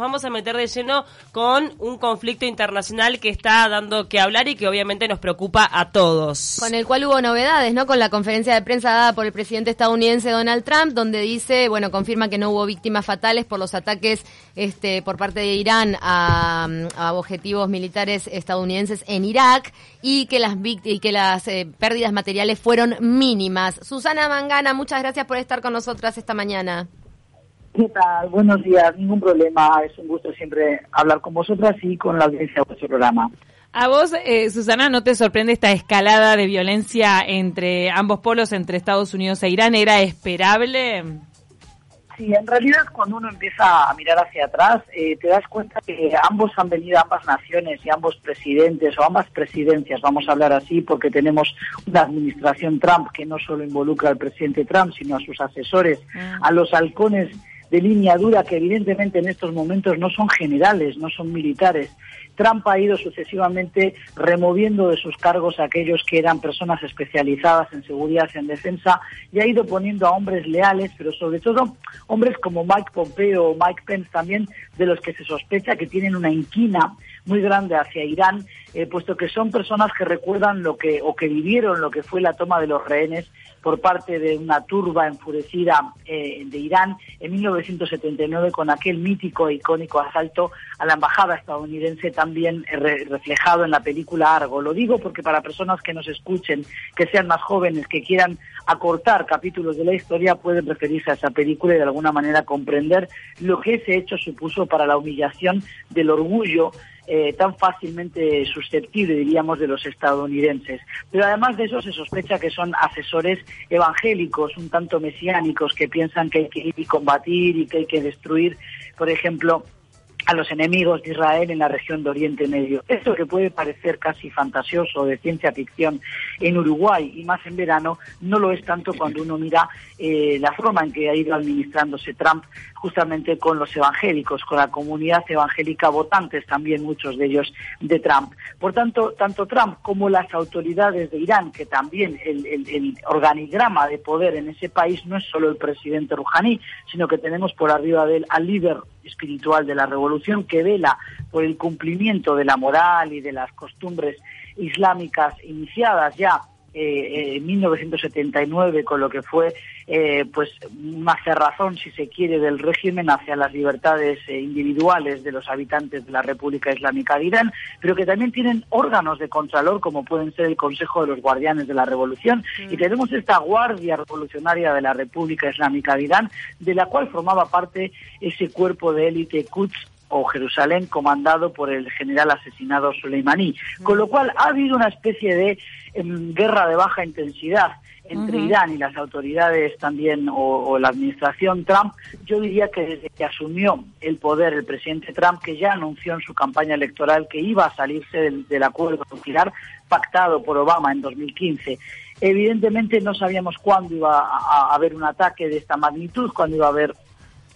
Vamos a meter de lleno con un conflicto internacional que está dando que hablar y que obviamente nos preocupa a todos. Con el cual hubo novedades, ¿no? Con la conferencia de prensa dada por el presidente estadounidense Donald Trump, donde dice, bueno, confirma que no hubo víctimas fatales por los ataques este, por parte de Irán a, objetivos militares estadounidenses en Irak y que las, y que las eh, pérdidas materiales fueron mínimas. Susana Mangana, muchas gracias por estar con nosotras esta mañana. ¿Qué tal? Buenos días, ningún problema. Es un gusto siempre hablar con vosotras y con la audiencia de vuestro programa. ¿A vos, eh, Susana, no te sorprende esta escalada de violencia entre ambos polos, entre Estados Unidos e Irán? ¿Era esperable? Sí, en realidad cuando uno empieza a mirar hacia atrás, eh, te das cuenta que ambos han venido, ambas naciones y ambos presidentes o ambas presidencias, vamos a hablar así, porque tenemos una administración Trump que no solo involucra al presidente Trump, sino a sus asesores, mm. a los halcones de línea dura que evidentemente en estos momentos no son generales, no son militares. Trump ha ido sucesivamente removiendo de sus cargos a aquellos que eran personas especializadas en seguridad y en defensa y ha ido poniendo a hombres leales, pero sobre todo hombres como Mike Pompeo o Mike Pence también, de los que se sospecha que tienen una inquina muy grande hacia Irán, eh, puesto que son personas que recuerdan lo que o que vivieron lo que fue la toma de los rehenes por parte de una turba enfurecida eh, de Irán en 1979 con aquel mítico e icónico asalto a la embajada estadounidense también eh, reflejado en la película Argo. Lo digo porque para personas que nos escuchen, que sean más jóvenes, que quieran acortar capítulos de la historia, pueden referirse a esa película y de alguna manera comprender lo que ese hecho supuso para la humillación del orgullo eh, tan fácilmente susceptible, diríamos, de los estadounidenses. Pero además de eso se sospecha que son asesores evangélicos, un tanto mesiánicos, que piensan que hay que ir y combatir y que hay que destruir, por ejemplo, a los enemigos de Israel en la región de Oriente Medio. Esto que puede parecer casi fantasioso de ciencia ficción en Uruguay y más en verano, no lo es tanto cuando uno mira eh, la forma en que ha ido administrándose Trump justamente con los evangélicos, con la comunidad evangélica votantes también muchos de ellos de Trump. Por tanto, tanto Trump como las autoridades de Irán, que también el, organigrama de poder en ese país no es solo el presidente Rouhani, sino que tenemos por arriba de él al líder espiritual de la revolución que vela por el cumplimiento de la moral y de las costumbres islámicas iniciadas ya eh, en 1979 con lo que fue eh, pues una cerrazón si se quiere del régimen hacia las libertades eh, individuales de los habitantes de la República Islámica de Irán pero que también tienen órganos de contralor como pueden ser el Consejo de los Guardianes de la Revolución y mm. tenemos esta Guardia Revolucionaria de la República Islámica de Irán de la cual formaba parte ese cuerpo de élite Quds o Jerusalén comandado por el general asesinado Soleimani. Con lo cual ha habido una especie de em, guerra de baja intensidad entre Irán y las autoridades también o, la administración Trump, yo diría que desde que asumió el poder el presidente Trump, que ya anunció en su campaña electoral que iba a salirse del, acuerdo nuclear pactado por Obama en 2015, evidentemente no sabíamos cuándo iba a haber un ataque de esta magnitud, cuándo iba a haber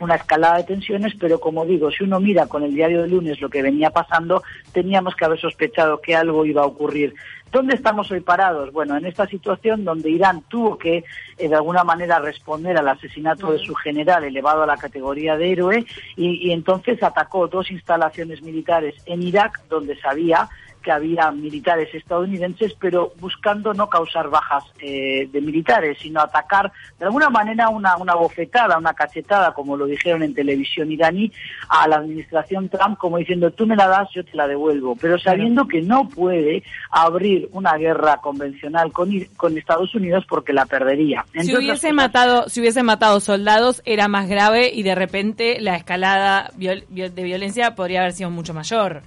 una escalada de tensiones, pero como digo, si uno mira con el diario de lunes lo que venía pasando, teníamos que haber sospechado que algo iba a ocurrir. ¿Dónde estamos hoy parados? Bueno, en esta situación donde Irán tuvo que, eh, de alguna manera, responder al asesinato de su general elevado a la categoría de héroe y, y entonces atacó dos instalaciones militares en Irak donde sabía que había militares estadounidenses, pero buscando no causar bajas eh, de militares, sino atacar de alguna manera una, una bofetada, una cachetada, como lo dijeron en televisión iraní, a la administración Trump, como diciendo, tú me la das, yo te la devuelvo, pero sabiendo que no puede abrir una guerra convencional con, con Estados Unidos porque la perdería. si hubiese, matado, si hubiese matado soldados era más grave y de repente la escalada de violencia podría haber sido mucho mayor.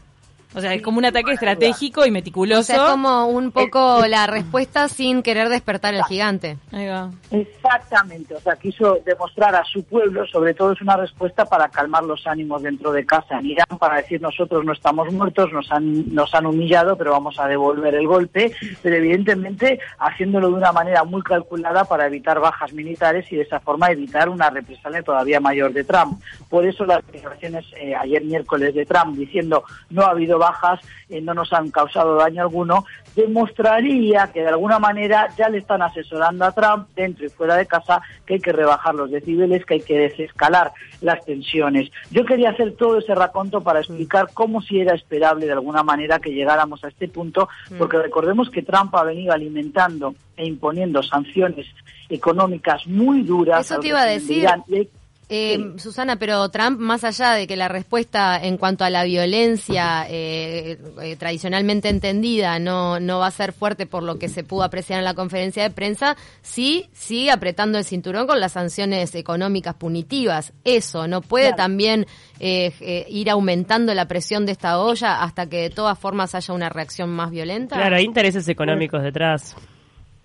O sea, es como un ataque estratégico y meticuloso. O sea, es como un poco la respuesta sin querer despertar el gigante. Ahí va. Exactamente. O sea, quiso demostrar a su pueblo, sobre todo es una respuesta para calmar los ánimos dentro de casa en Irán, para decir nosotros no estamos muertos, nos han, nos han humillado, pero vamos a devolver el golpe. Pero evidentemente haciéndolo de una manera muy calculada para evitar bajas militares y de esa forma evitar una represalia todavía mayor de Trump. Por eso las declaraciones eh, ayer miércoles de Trump diciendo no ha habido bajas, eh, no nos han causado daño alguno, demostraría que de alguna manera ya le están asesorando a Trump dentro y fuera de casa que hay que rebajar los decibeles, que hay que desescalar las tensiones. Yo quería hacer todo ese raconto para explicar cómo si era esperable de alguna manera que llegáramos a este punto, mm. porque recordemos que Trump ha venido alimentando e imponiendo sanciones económicas muy duras. Eso te iba a decir. Eh, Susana, pero Trump, más allá de que la respuesta en cuanto a la violencia eh, eh, tradicionalmente entendida no, no va a ser fuerte por lo que se pudo apreciar en la conferencia de prensa, sí sigue apretando el cinturón con las sanciones económicas punitivas. Eso, ¿no puede también ir aumentando la presión de esta olla hasta que de todas formas haya una reacción más violenta? Claro, hay intereses económicos detrás.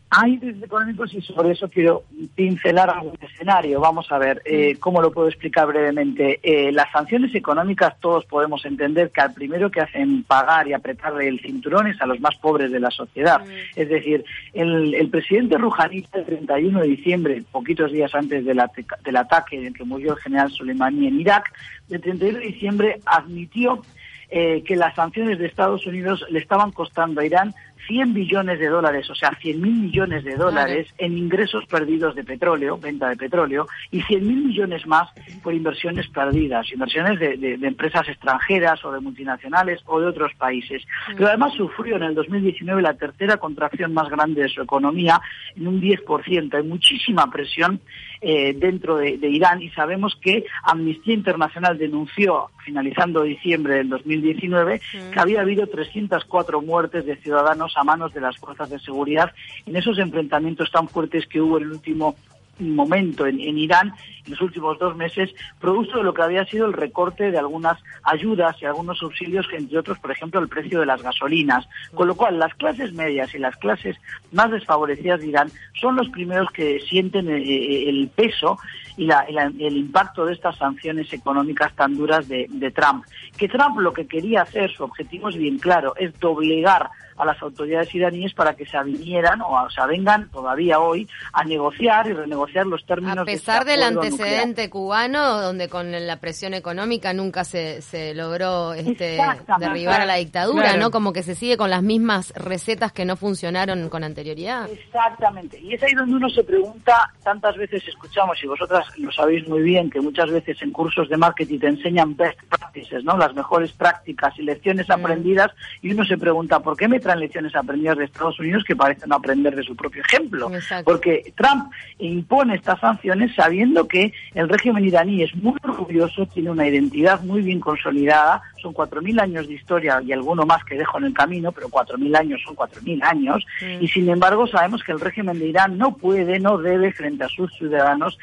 Hay intereses económicos y sobre eso quiero pincelar algún escenario. Vamos a ver eh, cómo lo puedo explicar brevemente. Eh, las sanciones económicas todos podemos entender que al primero que hacen pagar y apretarle el cinturón es a los más pobres de la sociedad. Mm. Es decir, el, presidente Rouhani el 31 de diciembre, poquitos días antes del, del ataque en el que murió el general Soleimani en Irak, el 31 de diciembre admitió eh, que las sanciones de Estados Unidos le estaban costando a Irán 100 billones de dólares, o sea, 100 mil millones de dólares en ingresos perdidos de petróleo, venta de petróleo, y 100 mil millones más por inversiones perdidas, inversiones de, empresas extranjeras o de multinacionales o de otros países. Mm. Pero además sufrió en el 2019 la tercera contracción más grande de su economía, en un 10%. Hay muchísima presión eh, dentro de, Irán y sabemos que Amnistía Internacional denunció, finalizando diciembre del 2019, que había habido 304 muertes de ciudadanos a manos de las fuerzas de seguridad en esos enfrentamientos tan fuertes que hubo en el último momento en, Irán en los últimos dos meses, producto de lo que había sido el recorte de algunas ayudas y algunos subsidios, entre otros, por ejemplo, el precio de las gasolinas. Con lo cual, las clases medias y las clases más desfavorecidas de Irán son los primeros que sienten eh, eh, el peso y el impacto de estas sanciones económicas tan duras de, de Trump. Que Trump lo que quería hacer, su objetivo es bien claro, es doblegar a las autoridades iraníes para que se avinieran o se vengan todavía hoy a negociar y renegociar los términos. A pesar de del antecedente cubano, donde con la presión económica nunca se, se logró este, derribar a la dictadura, ¿no? Como que se sigue con las mismas recetas que no funcionaron con anterioridad. Exactamente. Y es ahí donde uno se pregunta, tantas veces escuchamos, y vosotras lo sabéis muy bien, que muchas veces en cursos de marketing te enseñan best practices, ¿no? Las mejores prácticas y lecciones mm. aprendidas, y uno se pregunta, ¿por qué me lecciones aprendidas de Estados Unidos que parecen aprender de su propio ejemplo. Porque Trump impone estas sanciones sabiendo que el régimen iraní es muy orgulloso, tiene una identidad muy bien consolidada, son 4.000 años de historia y alguno más que dejo en el camino, pero 4.000 años son 4.000 años, mm. y sin embargo sabemos que el régimen de Irán no puede, no debe frente a sus ciudadanos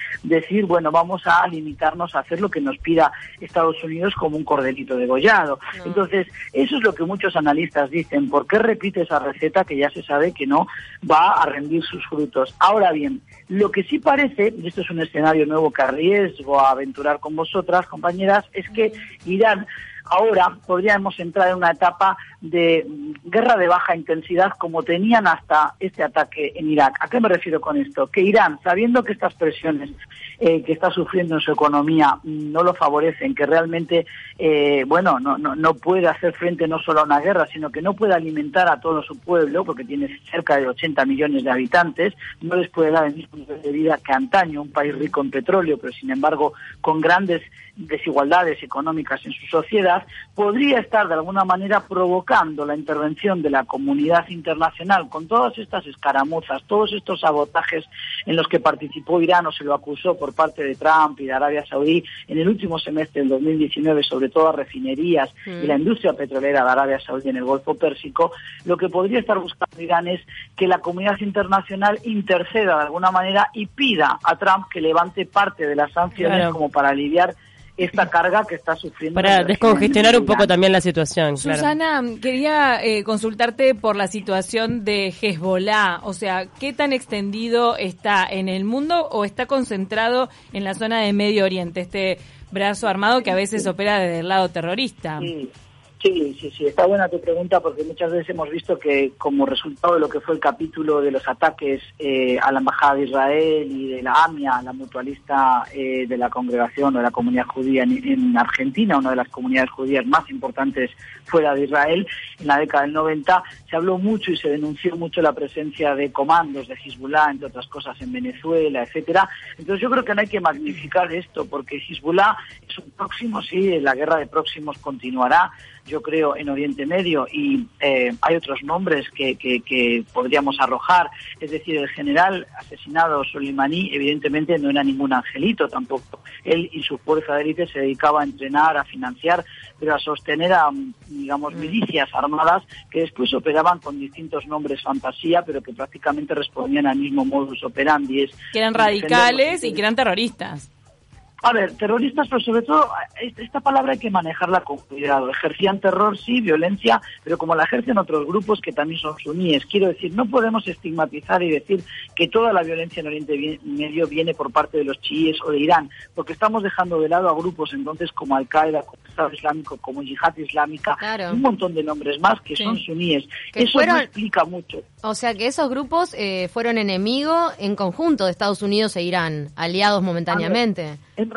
decir, bueno, vamos a limitarnos a hacer lo que nos pida Estados Unidos como un cordelito degollado. Entonces, eso es lo que muchos analistas dicen, ¿por qué repite esa receta que ya se sabe que no va a rendir sus frutos? Ahora bien, lo que sí parece, y esto es un escenario nuevo que arriesgo a aventurar con vosotras, compañeras, es que Irán ahora podríamos entrar en una etapa de guerra de baja intensidad como tenían hasta este ataque en Irak. ¿A qué me refiero con esto? Que Irán, sabiendo que estas presiones eh, que está sufriendo en su economía no lo favorecen, que realmente, eh, bueno, no, no, no puede hacer frente no solo a una guerra, sino que no puede alimentar a todo su pueblo, porque tiene cerca de 80 millones de habitantes, no les puede dar el mismo nivel de vida que antaño, un país rico en petróleo, pero sin embargo con grandes desigualdades económicas en su sociedad, podría estar de alguna manera provocando la intervención de la comunidad internacional con todas estas escaramuzas, todos estos sabotajes en los que participó Irán o se lo acusó por parte de Trump y de Arabia Saudí en el último semestre del 2019, sobre todo a refinerías y la mm. industria petrolera de Arabia Saudí en el Golfo Pérsico, lo que podría estar buscando Irán es que la comunidad internacional interceda de alguna manera y pida a Trump que levante parte de las sanciones como para aliviar esta carga que está sufriendo. Para descongestionar un poco también la situación. Susana, quería eh, consultarte por la situación de Hezbollah, o sea, ¿qué tan extendido está en el mundo o está concentrado en la zona de Medio Oriente, este brazo armado que a veces opera desde el lado terrorista? Sí, sí, sí, está buena tu pregunta porque muchas veces hemos visto que como resultado de lo que fue el capítulo de los ataques eh, a la Embajada de Israel y de la AMIA, la mutualista eh, de la congregación o de la comunidad judía en, en, Argentina, una de las comunidades judías más importantes fuera de Israel, en la década del 90 se habló mucho y se denunció mucho la presencia de comandos de Hezbollah, entre otras cosas, en Venezuela, etcétera. Entonces yo creo que no hay que magnificar esto porque Hezbollah es un próximo, sí, la guerra de próximos continuará yo creo, en Oriente Medio y eh, hay otros nombres que, que, que, podríamos arrojar. Es decir, el general asesinado Soleimani evidentemente no era ningún angelito tampoco. Él y su fuerza de élite se dedicaba a entrenar, a financiar, pero a sostener a, digamos, milicias armadas que después operaban con distintos nombres fantasía, pero que prácticamente respondían al mismo modus operandi. Es que eran radicales y que eran terroristas. A ver, terroristas, pero sobre todo esta palabra hay que manejarla con cuidado. Ejercían terror, sí, violencia, pero como la ejercen otros grupos que también son suníes. Quiero decir, no podemos estigmatizar y decir que toda la violencia en Oriente Medio viene por parte de los chiíes o de Irán, porque estamos dejando de lado a grupos entonces como Al-Qaeda, Estado Islámico, como Yihad Islámica, claro. un montón de nombres más que sí. son suníes. Que Eso fueron, no explica mucho. O sea que esos grupos eh, fueron enemigos en conjunto de Estados Unidos e Irán, aliados momentáneamente. En,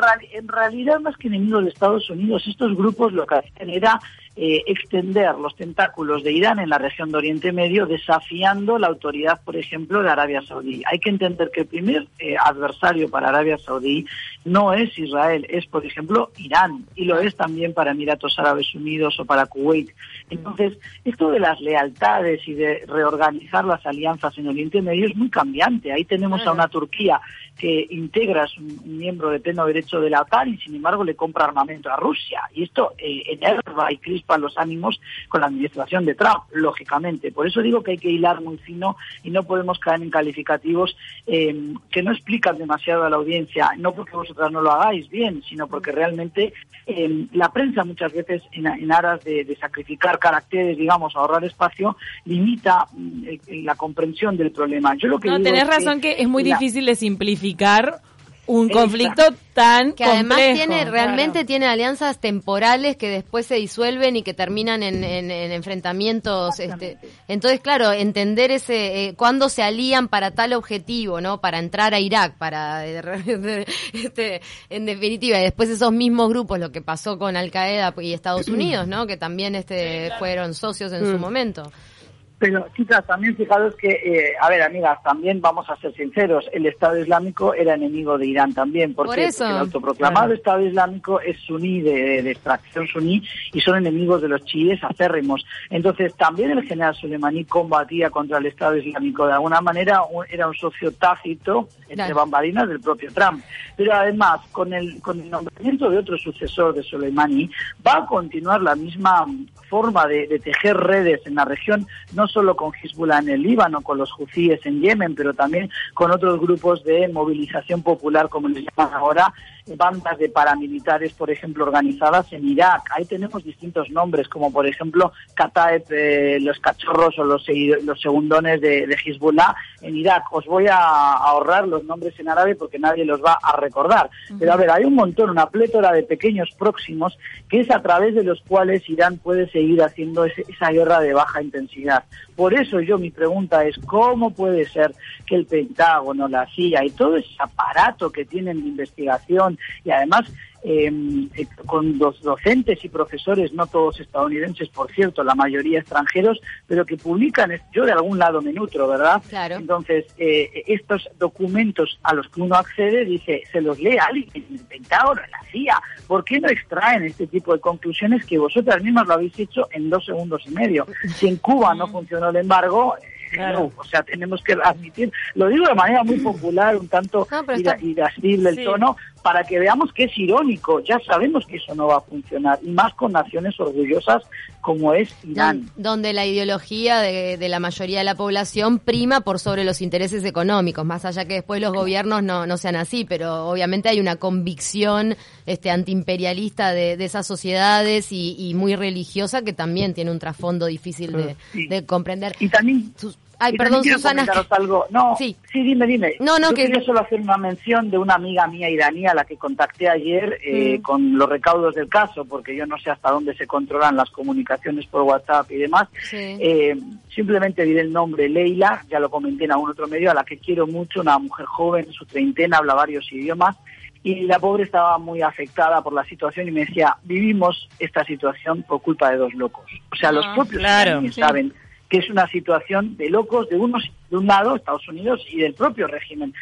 realidad, más que enemigos de Estados Unidos, estos grupos lo que hacían era eh, extender los tentáculos de Irán en la región de Oriente Medio, desafiando la autoridad, por ejemplo, de Arabia Saudí. Hay que entender que el primer eh, adversario para Arabia Saudí no es Israel, es, por ejemplo, Irán, y lo es también para Emiratos Árabes Unidos o para Kuwait. Entonces, esto de las lealtades y de reorganizar las alianzas en Oriente Medio es muy cambiante. Ahí tenemos a una Turquía que integra, es un miembro de pleno derecho de la OTAN y sin embargo le compra armamento a Rusia. Y esto eh, enerva y crispa los ánimos con la administración de Trump, lógicamente. Por eso digo que hay que hilar muy fino y no podemos caer en calificativos eh, que no explican demasiado a la audiencia, no porque vosotras no lo hagáis bien, sino porque realmente eh, la prensa muchas veces en, en aras de, de, sacrificar caracteres, digamos, ahorrar espacio, limita mm, la comprensión del problema. Yo lo que no, digo tenés es razón que, que es muy la, difícil de simplificar un Exacto. conflicto tan que además complejo, tiene realmente claro. tiene alianzas temporales que después se disuelven y que terminan en, en, en enfrentamientos este entonces claro entender ese eh, cuándo se alían para tal objetivo no para entrar a Irak para este, en definitiva y después esos mismos grupos lo que pasó con Al Qaeda y Estados Unidos no que también este fueron socios en su momento pero, chicas, también fijaros que, eh, a ver, amigas, también vamos a ser sinceros, el Estado Islámico era enemigo de Irán también. ¿Por, Por eso. Porque el autoproclamado Claro. Estado Islámico es suní, de, de extracción suní, y son enemigos de los chiíes acérrimos. Entonces, también el general Soleimani combatía contra el Estado Islámico. De alguna manera, un- era un socio tácito entre Claro. bambalinas del propio Trump. Pero además, con el, con el nombramiento de otro sucesor de Soleimani, va a continuar la misma forma de, de tejer redes en la región, no solo con Hezbollah en el Líbano, con los hutíes en Yemen, pero también con otros grupos de movilización popular, como les llaman ahora, bandas de paramilitares, por ejemplo, organizadas en Irak. Ahí tenemos distintos nombres, como por ejemplo Kataeb, eh, los cachorros o los, los segundones de, de Hezbollah en Irak. Os voy a ahorrar los nombres en árabe porque nadie los va a recordar. Pero a ver, hay un montón, una plétora de pequeños próximos que es a través de los cuales Irán puede seguir haciendo ese- esa guerra de baja intensidad. Por eso yo mi pregunta es, ¿cómo puede ser que el Pentágono, la CIA y todo ese aparato que tienen de investigación y además eh, eh, con los docentes y profesores, no todos estadounidenses, por cierto, la mayoría extranjeros, pero que publican, yo de algún lado me nutro, ¿verdad? Claro. Entonces, eh, estos documentos a los que uno accede, dice, se los lee alguien en el Pentágono, en la CIA. ¿Por qué no extraen este tipo de conclusiones que vosotras mismas lo habéis hecho en dos segundos y medio? Si en Cuba no funcionó el embargo, eh, Claro. no, o sea, tenemos que admitir, lo digo de manera muy popular, un tanto No, está- irascible el Sí. tono, para que veamos que es irónico. Ya sabemos que eso no va a funcionar, y más con naciones orgullosas como es Irán. Don- donde la ideología de, de la mayoría de la población prima por sobre los intereses económicos, más allá que después los gobiernos no, no sean así, pero obviamente hay una convicción este antiimperialista de, de esas sociedades y, y muy religiosa que también tiene un trasfondo difícil de, Sí. de comprender. Y también Sus- Ay, Y perdón, Susana. algo. No, Sí. sí. dime, dime. No, no, Yo que- quería solo hacer una mención de una amiga mía iraní a la que contacté ayer eh, Mm. con los recaudos del caso, porque yo no sé hasta dónde se controlan las comunicaciones por WhatsApp y demás. Sí. Eh, simplemente diré el nombre Leila, ya lo comenté en algún otro medio, a la que quiero mucho, una mujer joven, en su treintena, habla varios idiomas, y la pobre estaba muy afectada por la situación y me decía, vivimos esta situación por culpa de dos locos. O sea, los Ah, propios claro, sí. saben que es una situación de locos de unos de un lado, Estados Unidos, y del propio régimen.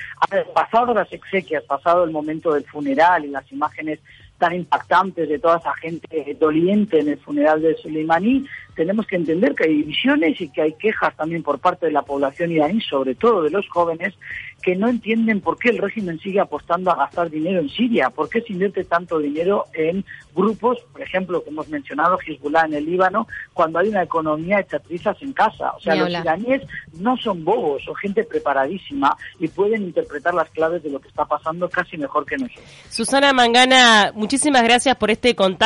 Pasado las exequias, pasado el momento del funeral y las imágenes tan impactantes de toda esa gente doliente en el funeral de Soleimani, tenemos que entender que hay divisiones y que hay quejas también por parte de la población iraní, sobre todo de los jóvenes, que no entienden por qué el régimen sigue apostando a gastar dinero en Siria, por qué se invierte tanto dinero en grupos, por ejemplo, que hemos mencionado, Hezbollah en el Líbano, cuando hay una economía hecha trizas en casa. O sea, los iraníes no son bobos, son gente preparadísima y pueden interpretar las claves de lo que está pasando casi mejor que nosotros. Susana Mangana, muchísimas gracias por este contacto.